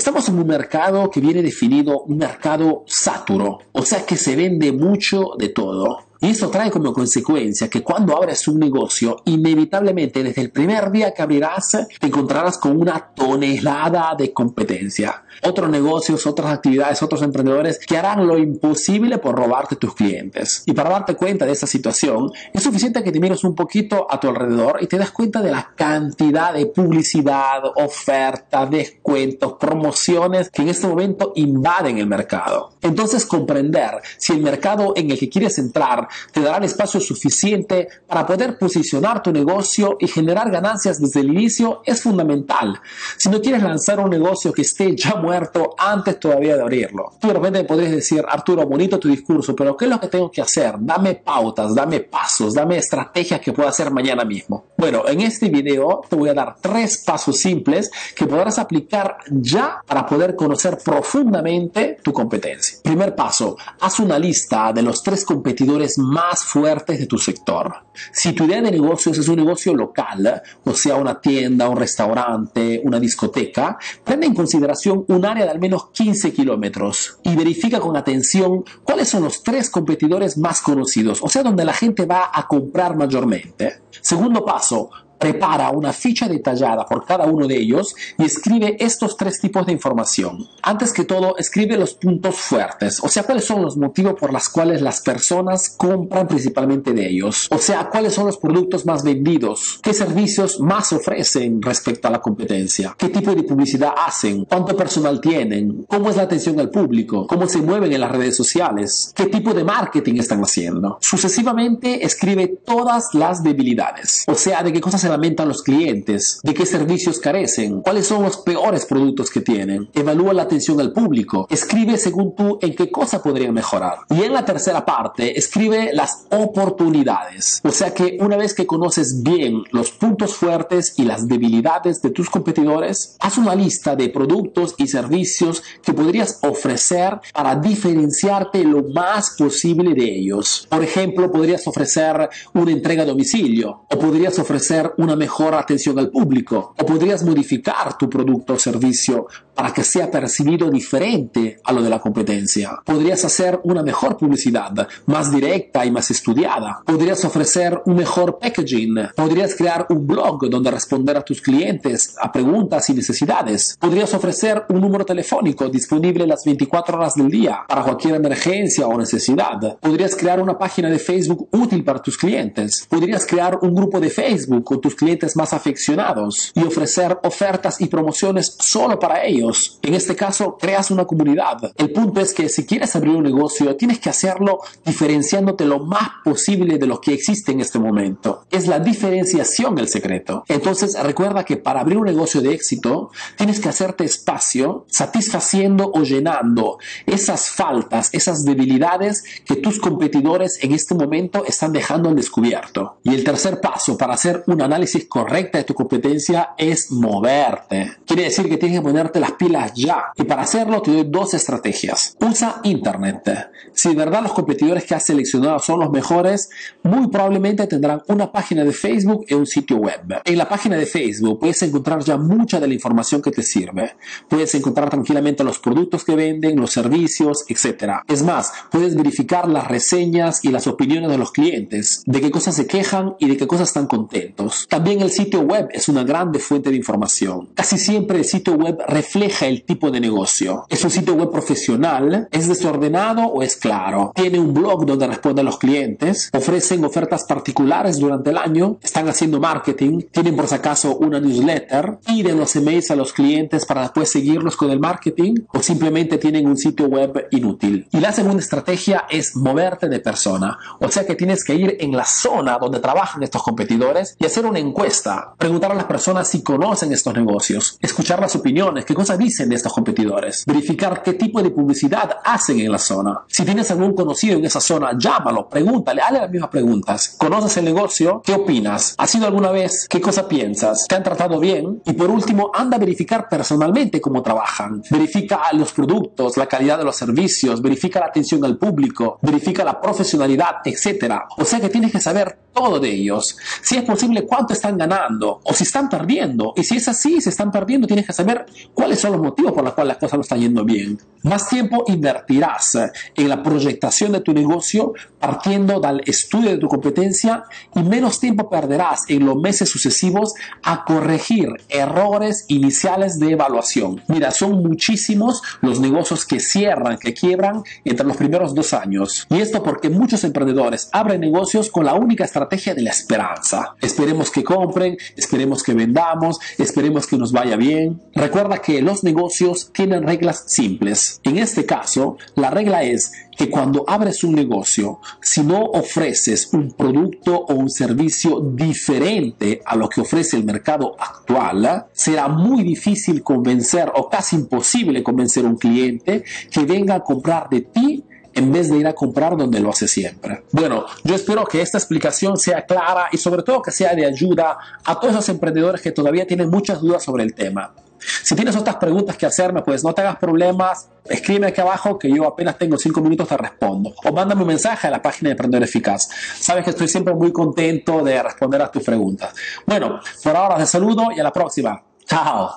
Estamos en un mercado que viene definido un mercado saturo, o sea que se vende mucho de todo. Y eso trae como consecuencia que cuando abres un negocio, inevitablemente desde el primer día que abrirás, te encontrarás con una tonelada de competencia. Otros negocios, otras actividades, otros emprendedores que harán lo imposible por robarte tus clientes. Y para darte cuenta de esta situación, es suficiente que te mires un poquito a tu alrededor y te das cuenta de la cantidad de publicidad, ofertas, descuentos, promociones que en este momento invaden el mercado. Entonces comprender si el mercado en el que quieres entrar te dará el espacio suficiente para poder posicionar tu negocio y generar ganancias desde el inicio es fundamental. Si no quieres lanzar un negocio que esté ya muerto antes todavía de abrirlo. Tú de repente podrías decir, Arturo, bonito tu discurso, pero ¿qué es lo que tengo que hacer? Dame pautas, dame pasos, dame estrategias que pueda hacer mañana mismo. Bueno, en este video te voy a dar tres pasos simples que podrás aplicar ya para poder conocer profundamente tu competencia. Primer paso, haz una lista de los tres competidores más fuertes de tu sector. Si tu idea de negocios es un negocio local, o sea, una tienda, un restaurante, una discoteca, prende en consideración un área de al menos 15 kilómetros y verifica con atención cuáles son los tres competidores más conocidos, o sea, donde la gente va a comprar mayormente. Segundo paso, prepara una ficha detallada por cada uno de ellos y escribe estos tres tipos de información. Antes que todo, escribe los puntos fuertes, o sea, cuáles son los motivos por los cuales las personas compran principalmente de ellos, o sea, cuáles son los productos más vendidos, qué servicios más ofrecen respecto a la competencia, qué tipo de publicidad hacen, cuánto personal tienen, cómo es la atención al público, cómo se mueven en las redes sociales, qué tipo de marketing están haciendo. Sucesivamente, escribe todas las debilidades, o sea, de qué cosas se lamentan los clientes, de qué servicios carecen, cuáles son los peores productos que tienen, evalúa la atención al público, escribe según tú en qué cosa podrían mejorar. Y en la tercera parte, escribe las oportunidades. O sea que una vez que conoces bien los puntos fuertes y las debilidades de tus competidores, haz una lista de productos y servicios que podrías ofrecer para diferenciarte lo más posible de ellos. Por ejemplo, podrías ofrecer una entrega a domicilio o podrías ofrecer una mejor atención al público o podrías modificar tu producto o servicio para que sea percibido diferente a lo de la competencia. Podrías hacer una mejor publicidad, más directa y más estudiada. Podrías ofrecer un mejor packaging. Podrías crear un blog donde responder a tus clientes a preguntas y necesidades. Podrías ofrecer un número telefónico disponible las 24 horas del día para cualquier emergencia o necesidad. Podrías crear una página de Facebook útil para tus clientes. Podrías crear un grupo de Facebook con tus clientes más afeccionados y ofrecer ofertas y promociones solo para ellos en este caso, creas una comunidad. El punto es que si quieres abrir un negocio, tienes que hacerlo diferenciándote lo más posible de lo que existe en este momento. Es la diferenciación el secreto. Entonces, recuerda que para abrir un negocio de éxito, tienes que hacerte espacio satisfaciendo o llenando esas faltas, esas debilidades que tus competidores en este momento están dejando al descubierto. Y el tercer paso para hacer un análisis correcto de tu competencia es moverte. Quiere decir que tienes que ponerte las pilas ya. Y para hacerlo te doy dos estrategias. Usa Internet. Si de verdad los competidores que has seleccionado son los mejores, muy probablemente tendrán una página de Facebook y un sitio web. En la página de Facebook puedes encontrar ya mucha de la información que te sirve. Puedes encontrar tranquilamente los productos que venden, los servicios, etc. Es más, puedes verificar las reseñas y las opiniones de los clientes, de qué cosas se quejan y de qué cosas están contentos. También el sitio web es una grande fuente de información. Casi siempre el sitio web refleja el tipo de negocio. ¿Es un sitio web profesional? ¿Es desordenado o es claro? ¿Tiene un blog donde responden los clientes? ¿Ofrecen ofertas particulares durante el año? ¿Están haciendo marketing? ¿Tienen por si acaso una newsletter? ¿Piden los emails a los clientes para después seguirlos con el marketing? ¿O simplemente tienen un sitio web inútil? Y la segunda estrategia es moverte de persona. O sea que tienes que ir en la zona donde trabajan estos competidores y hacer una encuesta. Preguntar a las personas si conocen estos negocios. Escuchar las opiniones, qué cosas dicen de estos competidores, verificar qué tipo de publicidad hacen en la zona. Si tienes algún conocido en esa zona, llámalo, pregúntale, hazle las mismas preguntas. ¿Conoces el negocio? ¿Qué opinas? ¿Has ido alguna vez? ¿Qué cosa piensas? ¿Te han tratado bien? Y por último, anda a verificar personalmente cómo trabajan. Verifica los productos, la calidad de los servicios, verifica la atención al público, verifica la profesionalidad, etc. O sea que tienes que saber todo de ellos. Si es posible, cuánto están ganando o si están perdiendo. Y si es así, si están perdiendo, tienes que saber cuáles ¿Cuáles son los motivos por los cuales las cosas no están yendo bien? Más tiempo invertirás en la proyectación de tu negocio partiendo del estudio de tu competencia y menos tiempo perderás en los meses sucesivos a corregir errores iniciales de evaluación. Mira, son muchísimos los negocios que cierran, que quiebran entre los primeros dos años. Y esto porque muchos emprendedores abren negocios con la única estrategia de la esperanza. Esperemos que compren, esperemos que vendamos, esperemos que nos vaya bien. Recuerda que los negocios tienen reglas simples. En este caso, la regla es que cuando abres un negocio, si no ofreces un producto o un servicio diferente a lo que ofrece el mercado actual, será muy difícil convencer o casi imposible convencer a un cliente que venga a comprar de ti en vez de ir a comprar donde lo hace siempre. Bueno, yo espero que esta explicación sea clara y sobre todo que sea de ayuda a todos los emprendedores que todavía tienen muchas dudas sobre el tema. Si tienes otras preguntas que hacerme, pues no te hagas problemas, escribe aquí abajo que yo apenas tengo 5 minutos te respondo. O mándame un mensaje a la página de Emprendedor Eficaz. Sabes que estoy siempre muy contento de responder a tus preguntas. Bueno, por ahora te saludo y a la próxima. Chao.